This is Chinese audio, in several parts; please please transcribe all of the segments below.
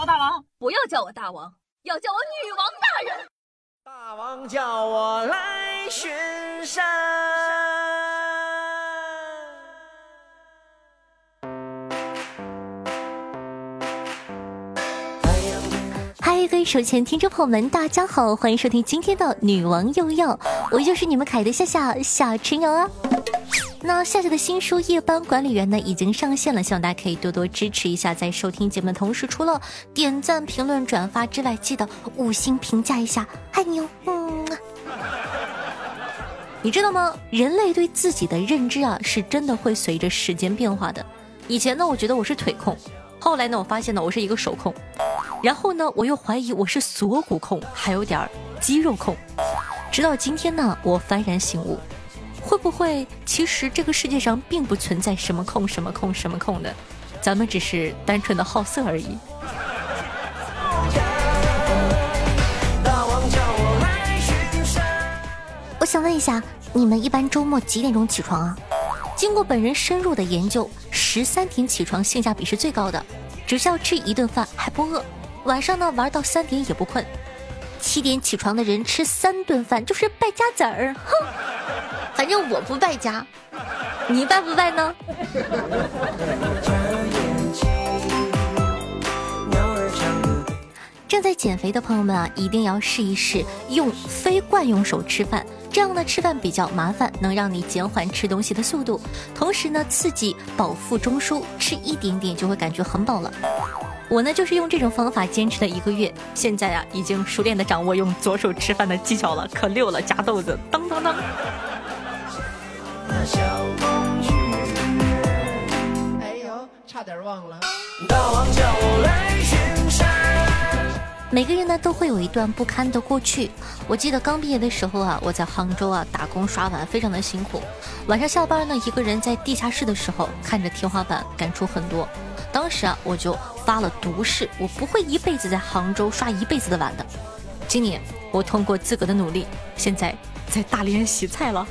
我大王，不要叫我大王，要叫我女王大人。大王叫我来巡山。嗨，各位手前听众朋友们，大家好，欢迎收听今天的女王又要，我就是你们可爱的夏夏夏春瑶啊。那夏夏的新书《夜班管理员》呢已经上线了，希望大家可以多多支持一下。在收听节目的同时，除了点赞、评论、转发之外，记得五星评价一下，爱你哦。嗯，你知道吗？人类对自己的认知啊，是真的会随着时间变化的。以前呢，我觉得我是腿控，后来呢，我发现呢，我是一个手控，然后呢，我又怀疑我是锁骨控，还有点肌肉控，直到今天呢，我幡然醒悟。会不会其实这个世界上并不存在什么控什么控什么控的，咱们只是单纯的好色而已。我想问一下，你们一般周末几点钟起床啊？经过本人深入的研究，十三点起床性价比是最高的，只需要吃一顿饭还不饿，晚上呢玩到三点也不困。七点起床的人吃三顿饭就是败家子儿，哼。反正我不败家，你败不败呢？正在减肥的朋友们啊，一定要试一试用非惯用手吃饭，这样呢吃饭比较麻烦，能让你减缓吃东西的速度，同时呢刺激饱腹中枢，吃一点点就会感觉很饱了。我呢就是用这种方法坚持了一个月，现在啊已经熟练的掌握用左手吃饭的技巧了，可溜了，夹豆子，当当当。小公举，哎呦，差点忘了。大王叫我来巡山。每个人呢都会有一段不堪的过去。我记得刚毕业的时候啊，我在杭州啊打工刷碗，非常的辛苦。晚上下班呢，一个人在地下室的时候，看着天花板，感触很多。当时啊，我就发了毒誓，我不会一辈子在杭州刷一辈子的碗的。今年我通过自个的努力，现在在大连洗菜了。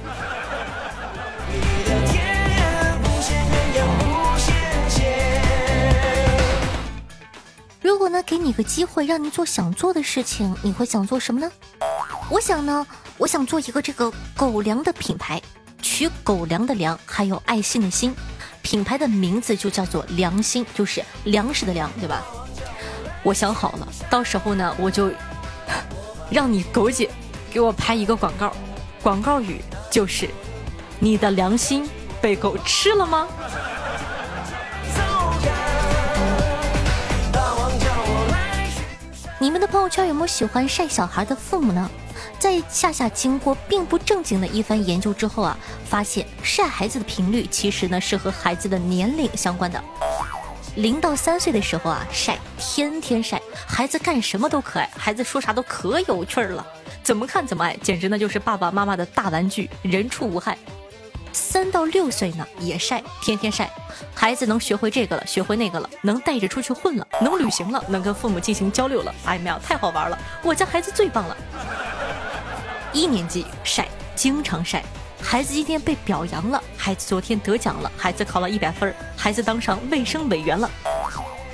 给你个机会，让你做想做的事情，你会想做什么呢？我想呢，我想做一个这个狗粮的品牌，取狗粮的粮，还有爱心的心，品牌的名字就叫做良心，就是粮食的粮，对吧？我想好了，到时候呢，我就让你狗姐给我拍一个广告，广告语就是：“你的良心被狗吃了吗？”你们的朋友圈有没有喜欢晒小孩的父母呢？在夏夏经过并不正经的一番研究之后啊，发现晒孩子的频率其实呢是和孩子的年龄相关的。零到三岁的时候啊，晒天天晒，孩子干什么都可爱，孩子说啥都可有趣儿了，怎么看怎么爱，简直呢就是爸爸妈妈的大玩具，人畜无害。三到六岁呢也晒，天天晒，孩子能学会这个了，学会那个了，能带着出去混了，能旅行了，能跟父母进行交流了，哎呀妈呀，太好玩了！我家孩子最棒了。一年级晒，经常晒，孩子今天被表扬了，孩子昨天得奖了，孩子考了一百分，孩子当上卫生委员了。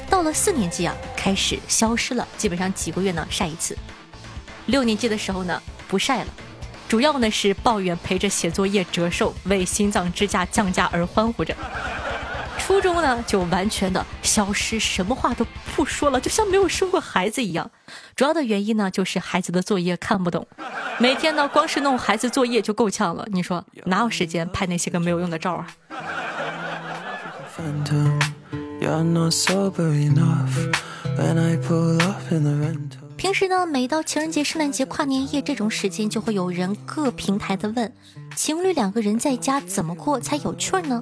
到了四年级啊，开始消失了，基本上几个月呢晒一次。六年级的时候呢，不晒了。主要呢是抱怨陪着写作业折寿，为心脏支架降价而欢呼着。初中呢就完全的消失，什么话都不说了，就像没有生过孩子一样。主要的原因呢就是孩子的作业看不懂，每天呢光是弄孩子作业就够呛了。你说哪有时间拍那些个没有用的照啊？平时呢，每到情人节、圣诞节、跨年夜这种时间，就会有人各平台的问，情侣两个人在家怎么过才有趣呢？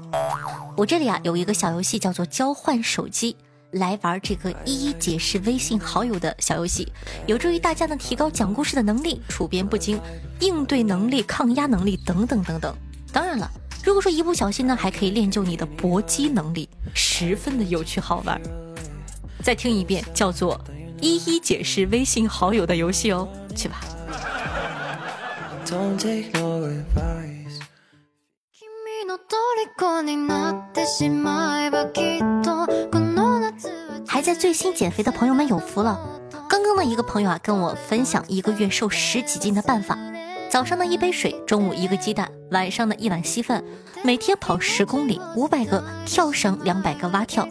我这里啊有一个小游戏叫做交换手机，来玩这个一一解释微信好友的小游戏，有助于大家呢提高讲故事的能力、处变不惊、应对能力、抗压能力等等等等。当然了，如果说一不小心呢，还可以练就你的搏击能力，十分的有趣好玩。再听一遍，叫做。一一解释微信好友的游戏哦，去吧。还在最新减肥的朋友们有福了。刚刚的一个朋友啊，跟我分享一个月瘦十几斤的办法：早上的一杯水，中午一个鸡蛋，晚上的一碗稀饭，每天跑十公里，五百个跳绳，两百个蛙跳。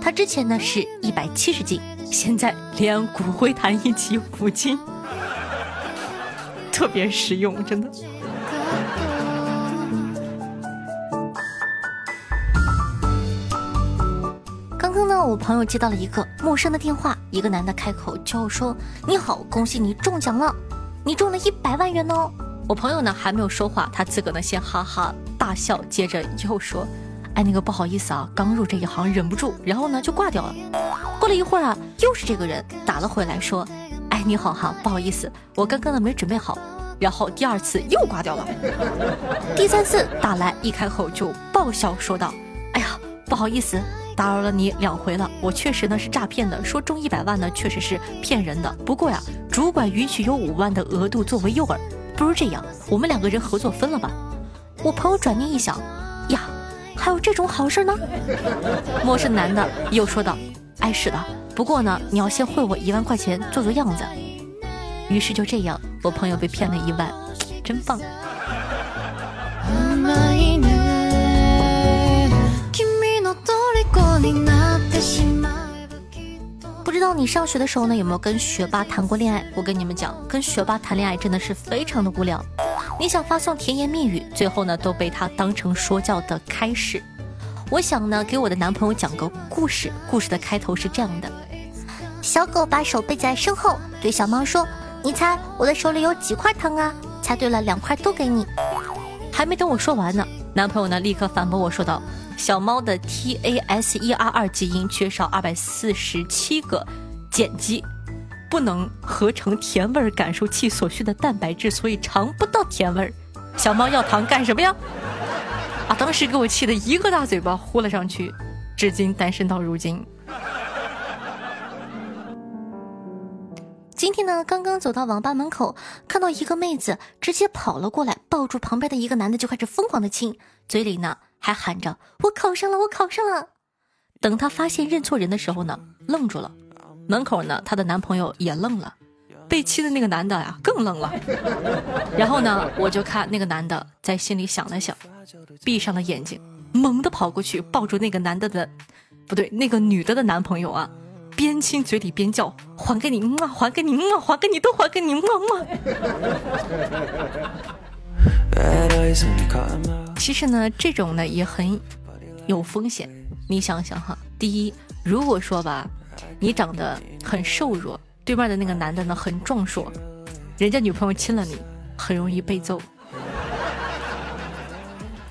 他之前呢是一百七十斤，现在连骨灰坛一起五斤，特别实用，真的。刚刚呢我朋友接到了一个陌生的电话，一个男的开口就说：“你好，恭喜你中奖了，你中了一百万元哦。”我朋友呢还没有说话，他自个呢先哈哈大笑，接着又说：“哎，那个不好意思啊，刚入这一行忍不住，然后呢就挂掉了。”过了一会儿啊，又是这个人打了回来，说：“哎，你好哈，不好意思，我刚刚呢没准备好。”然后第二次又挂掉了，第三次打来，一开口就爆笑说道：“哎呀，不好意思。”打扰了你两回了，我确实呢是诈骗的，说中一百万呢确实是骗人的。不过呀，主管允许有五万的额度作为诱饵，不如这样，我们两个人合作分了吧。我朋友转念一想，呀，还有这种好事呢。陌生男的又说道：“哎，是的，不过呢，你要先汇我一万块钱做做样子。”于是就这样，我朋友被骗了一万，真棒。不知道你上学的时候呢有没有跟学霸谈过恋爱？我跟你们讲，跟学霸谈恋爱真的是非常的无聊。你想发送甜言蜜语，最后呢都被他当成说教的开始。我想呢给我的男朋友讲个故事，故事的开头是这样的：小狗把手背在身后，对小猫说：“你猜我的手里有几块糖啊？”猜对了，两块都给你。还没等我说完呢，男朋友呢立刻反驳我说道。小猫的 T A S E R 二基因缺少二百四十七个碱基，不能合成甜味感受器所需的蛋白质，所以尝不到甜味儿。小猫要糖干什么呀？啊！当时给我气得一个大嘴巴呼了上去，至今单身到如今。今天呢，刚刚走到网吧门口，看到一个妹子直接跑了过来，抱住旁边的一个男的就开始疯狂的亲，嘴里呢。还喊着我考上了，我考上了。等他发现认错人的时候呢，愣住了。门口呢，她的男朋友也愣了。被亲的那个男的呀，更愣了。然后呢，我就看那个男的在心里想了想，闭上了眼睛，猛地跑过去抱住那个男的的，不对，那个女的的男朋友啊，边亲嘴里边叫还给你，还给你，还给你，都还给你，么么。其实呢，这种呢也很有风险。你想想哈，第一，如果说吧，你长得很瘦弱，对面的那个男的呢很壮硕，人家女朋友亲了你，很容易被揍。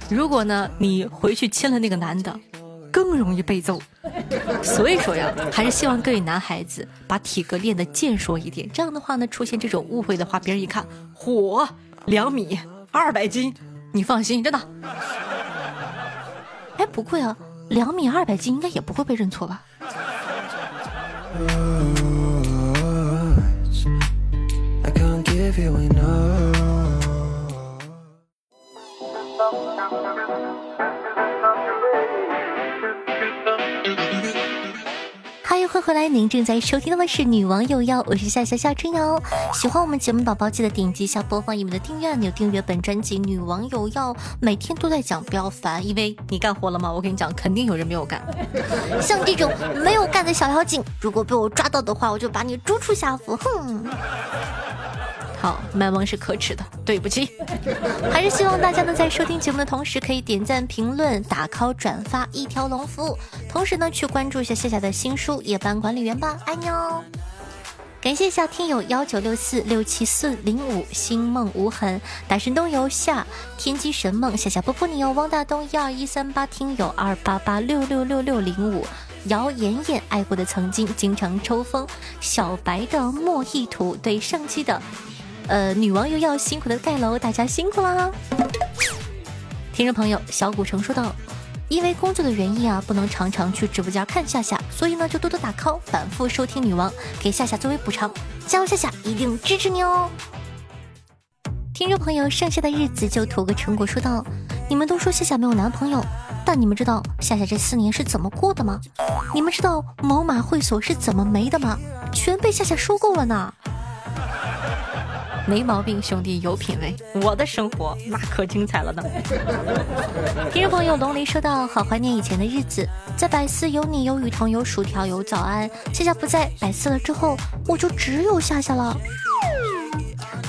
如果呢你回去亲了那个男的，更容易被揍。所以说呀，还是希望各位男孩子把体格练得健硕一点。这样的话呢，出现这种误会的话，别人一看，火，两米。二百斤，你放心，真的。哎，不会啊，两米二百斤应该也不会被认错吧？欢迎回来，您正在收听的是《女王有药》，我是夏夏夏春瑶。喜欢我们节目宝宝，记得点击一下播放页面的订阅按钮，订阅本专辑《女王有药》，每天都在讲，不要烦，因为你干活了吗？我跟你讲，肯定有人没有干。像这种没有干的小妖精，如果被我抓到的话，我就把你逐出下府。哼。好，卖萌是可耻的，对不起。还是希望大家呢，在收听节目的同时，可以点赞、评论、打 call、转发一条龙服务。同时呢，去关注一下夏夏的新书《夜班管理员》吧，爱你哦。感谢一下听友幺九六四六七四零五星梦无痕，大神东游夏天机神梦夏夏波波你哦，汪大东一二一三八听友二八八六六六六零五姚妍妍爱过的曾经经常抽风小白的莫意图对上期的。呃，女王又要辛苦的盖楼，大家辛苦啦！听众朋友小古城说道：“因为工作的原因啊，不能常常去直播间看夏夏，所以呢就多多打 call，反复收听女王，给夏夏作为补偿。加油，夏夏，一定支持你哦！”听众朋友剩下的日子就图个成果说道：“你们都说夏夏没有男朋友，但你们知道夏夏这四年是怎么过的吗？你们知道某马会所是怎么没的吗？全被夏夏收购了呢。没毛病，兄弟有品位。我的生活那可精彩了呢。听众朋友龙鳞说道：“好怀念以前的日子，在百思有你有雨桐有薯条有早安。夏夏不在百思了之后，我就只有夏夏了。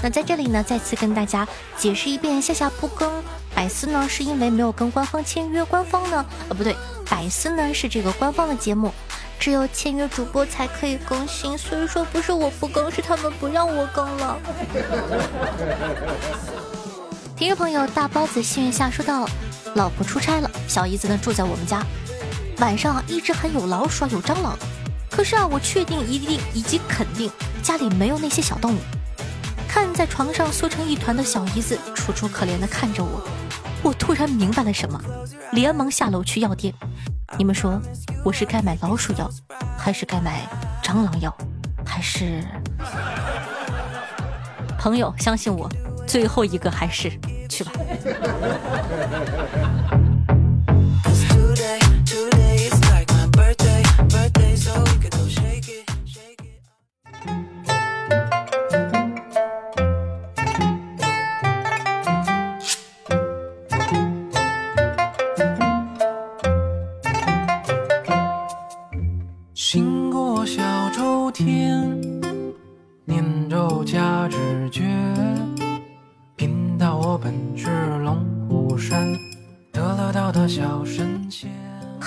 那在这里呢，再次跟大家解释一遍，夏夏不更百思呢，是因为没有跟官方签约，官方呢，呃不对，百思呢是这个官方的节目。”只有签约主播才可以更新，所以说不是我不更，是他们不让我更了。听众朋友大包子幸运下说道：“老婆出差了，小姨子呢住在我们家，晚上一直还有老鼠啊有蟑螂，可是啊，我确定一定以及肯定家里没有那些小动物。看在床上缩成一团的小姨子楚楚可怜的看着我，我突然明白了什么，连忙下楼去药店。你们说？”我是该买老鼠药，还是该买蟑螂药，还是朋友相信我，最后一个还是去吧。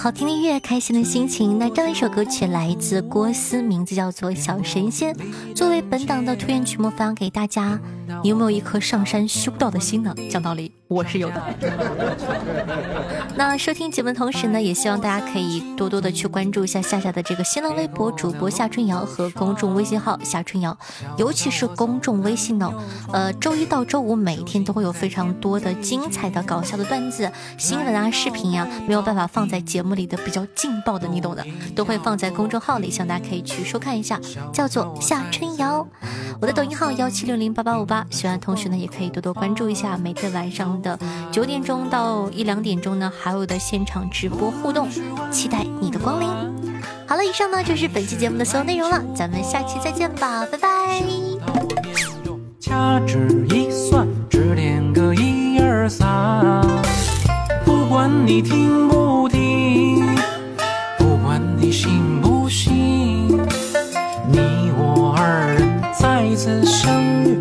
好听的音乐，开心的心情。那这样一首歌曲来自郭思，名字叫做《小神仙》，作为本档的推荐曲目分享给大家。你有没有一颗上山修道的心呢？讲道理。我是有的。那收听节目的同时呢，也希望大家可以多多的去关注一下夏夏的这个新浪微博主播夏春瑶和公众微信号夏春瑶，尤其是公众微信呢，呃，周一到周五每天都会有非常多的精彩的搞笑的段子、新闻啊、视频呀，没有办法放在节目里的比较劲爆的，你懂的，都会放在公众号里，希望大家可以去收看一下，叫做夏春瑶。我的抖音号幺七六零八八五八，喜欢的同学呢也可以多多关注一下，每天晚上。的九点钟到一两点钟呢，还有的现场直播互动，期待你的光临。好了，以上呢就是本期节目的所有内容了，咱们下期再见吧，拜拜。掐指一算，只点个一二三，不管你听不听。此相遇